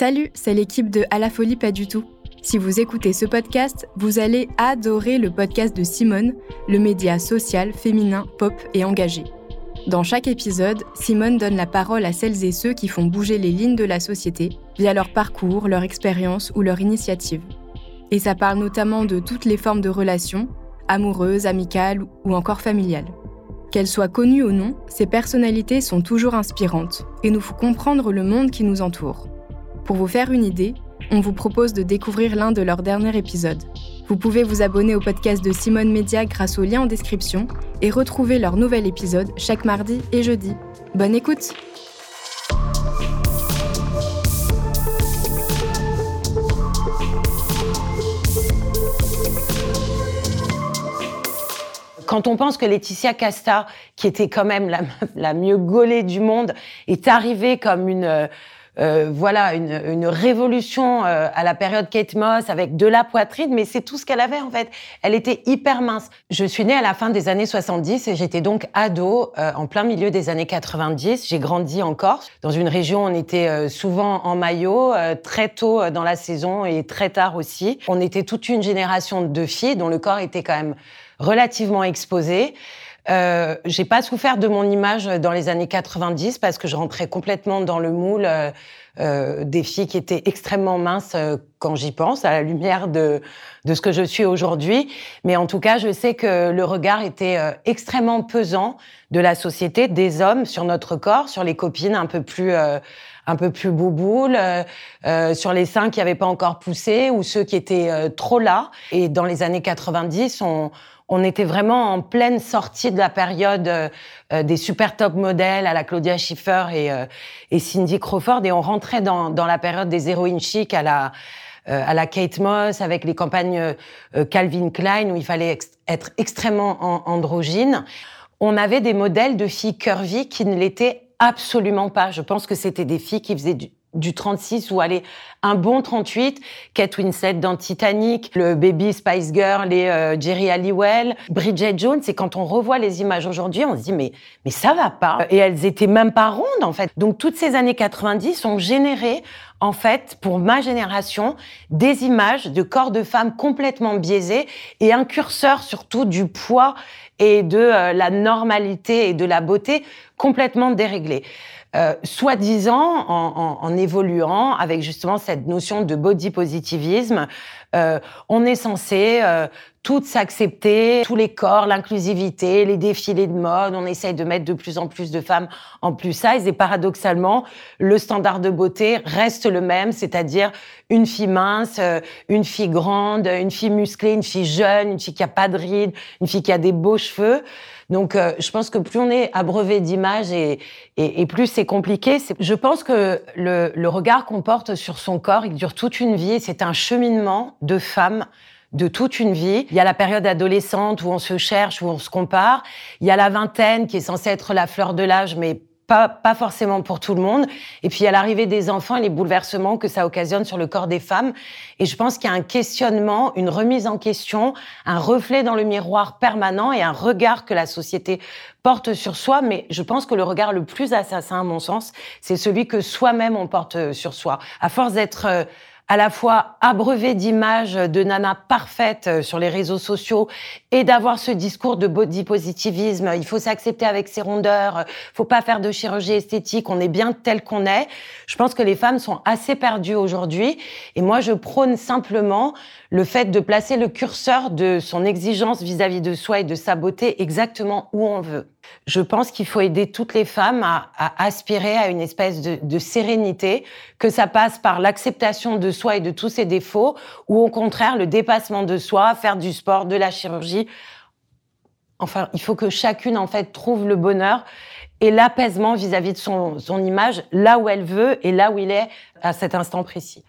Salut, c'est l'équipe de À la folie pas du tout. Si vous écoutez ce podcast, vous allez adorer le podcast de Simone, le média social, féminin, pop et engagé. Dans chaque épisode, Simone donne la parole à celles et ceux qui font bouger les lignes de la société via leur parcours, leur expérience ou leur initiative. Et ça parle notamment de toutes les formes de relations, amoureuses, amicales ou encore familiales. Qu'elles soient connues ou non, ces personnalités sont toujours inspirantes et nous font comprendre le monde qui nous entoure. Pour vous faire une idée, on vous propose de découvrir l'un de leurs derniers épisodes. Vous pouvez vous abonner au podcast de Simone Media grâce au lien en description et retrouver leur nouvel épisode chaque mardi et jeudi. Bonne écoute Quand on pense que Laetitia Casta, qui était quand même la, la mieux gaulée du monde, est arrivée comme une euh, euh, voilà une, une révolution euh, à la période Kate Moss avec de la poitrine, mais c'est tout ce qu'elle avait en fait. Elle était hyper mince. Je suis née à la fin des années 70 et j'étais donc ado euh, en plein milieu des années 90. J'ai grandi en Corse, dans une région où on était souvent en maillot, très tôt dans la saison et très tard aussi. On était toute une génération de filles dont le corps était quand même relativement exposé. Euh, j'ai pas souffert de mon image dans les années 90 parce que je rentrais complètement dans le moule euh, euh, des filles qui étaient extrêmement minces euh, quand j'y pense, à la lumière de, de ce que je suis aujourd'hui. Mais en tout cas, je sais que le regard était euh, extrêmement pesant de la société, des hommes sur notre corps, sur les copines un peu plus un peu plus bouboules, euh, sur les seins qui n'avaient pas encore poussé ou ceux qui étaient trop là. Et dans les années 90, on, on était vraiment en pleine sortie de la période euh, euh, des super top modèles à la Claudia Schiffer et, euh, et Cindy Crawford et on rentrait dans, dans la période des héroïnes chic à la à la Kate Moss avec les campagnes Calvin Klein où il fallait être extrêmement androgyne. On avait des modèles de filles curvy qui ne l'étaient absolument pas. Je pense que c'était des filles qui faisaient du, du 36 ou aller un bon 38, Kate Winslet dans Titanic, le Baby Spice Girl et euh, Jerry Halliwell, Bridget Jones. Et quand on revoit les images aujourd'hui, on se dit mais mais ça va pas. Et elles étaient même pas rondes en fait. Donc toutes ces années 90 ont généré en fait pour ma génération des images de corps de femmes complètement biaisés et un curseur surtout du poids et de euh, la normalité et de la beauté complètement déréglé. Euh, soi-disant en, évoluant avec justement cette notion de body positivisme, euh, on est censé euh, toutes s'accepter, tous les corps, l'inclusivité, les défilés de mode. On essaye de mettre de plus en plus de femmes en plus size et paradoxalement, le standard de beauté reste le même, c'est-à-dire une fille mince, euh, une fille grande, une fille musclée, une fille jeune, une fille qui a pas de rides, une fille qui a des beaux cheveux. Donc, euh, je pense que plus on est abreuvé d'images et, et, et, plus c'est compliqué. Je pense que le, regard qu'on porte sur son corps, il dure toute une vie. C'est un cheminement de femmes de toute une vie. Il y a la période adolescente où on se cherche, où on se compare. Il y a la vingtaine qui est censée être la fleur de l'âge, mais pas, pas forcément pour tout le monde. Et puis il y a l'arrivée des enfants et les bouleversements que ça occasionne sur le corps des femmes. Et je pense qu'il y a un questionnement, une remise en question, un reflet dans le miroir permanent et un regard que la société porte sur soi. Mais je pense que le regard le plus assassin, à mon sens, c'est celui que soi-même on porte sur soi. À force d'être euh, à la fois abreuver d'images de nana parfaites euh, sur les réseaux sociaux et d'avoir ce discours de body positivisme. Il faut s'accepter avec ses rondeurs, faut pas faire de chirurgie esthétique, on est bien tel qu'on est. Je pense que les femmes sont assez perdues aujourd'hui et moi je prône simplement le fait de placer le curseur de son exigence vis-à-vis de soi et de sa beauté exactement où on veut. Je pense qu'il faut aider toutes les femmes à, aspirer à une espèce de, sérénité, que ça passe par l'acceptation de soi et de tous ses défauts, ou au contraire le dépassement de soi, faire du sport, de la chirurgie. Enfin, il faut que chacune en fait trouve le bonheur et l'apaisement vis-à-vis de son, son image là où elle veut et là où il est à cet instant précis.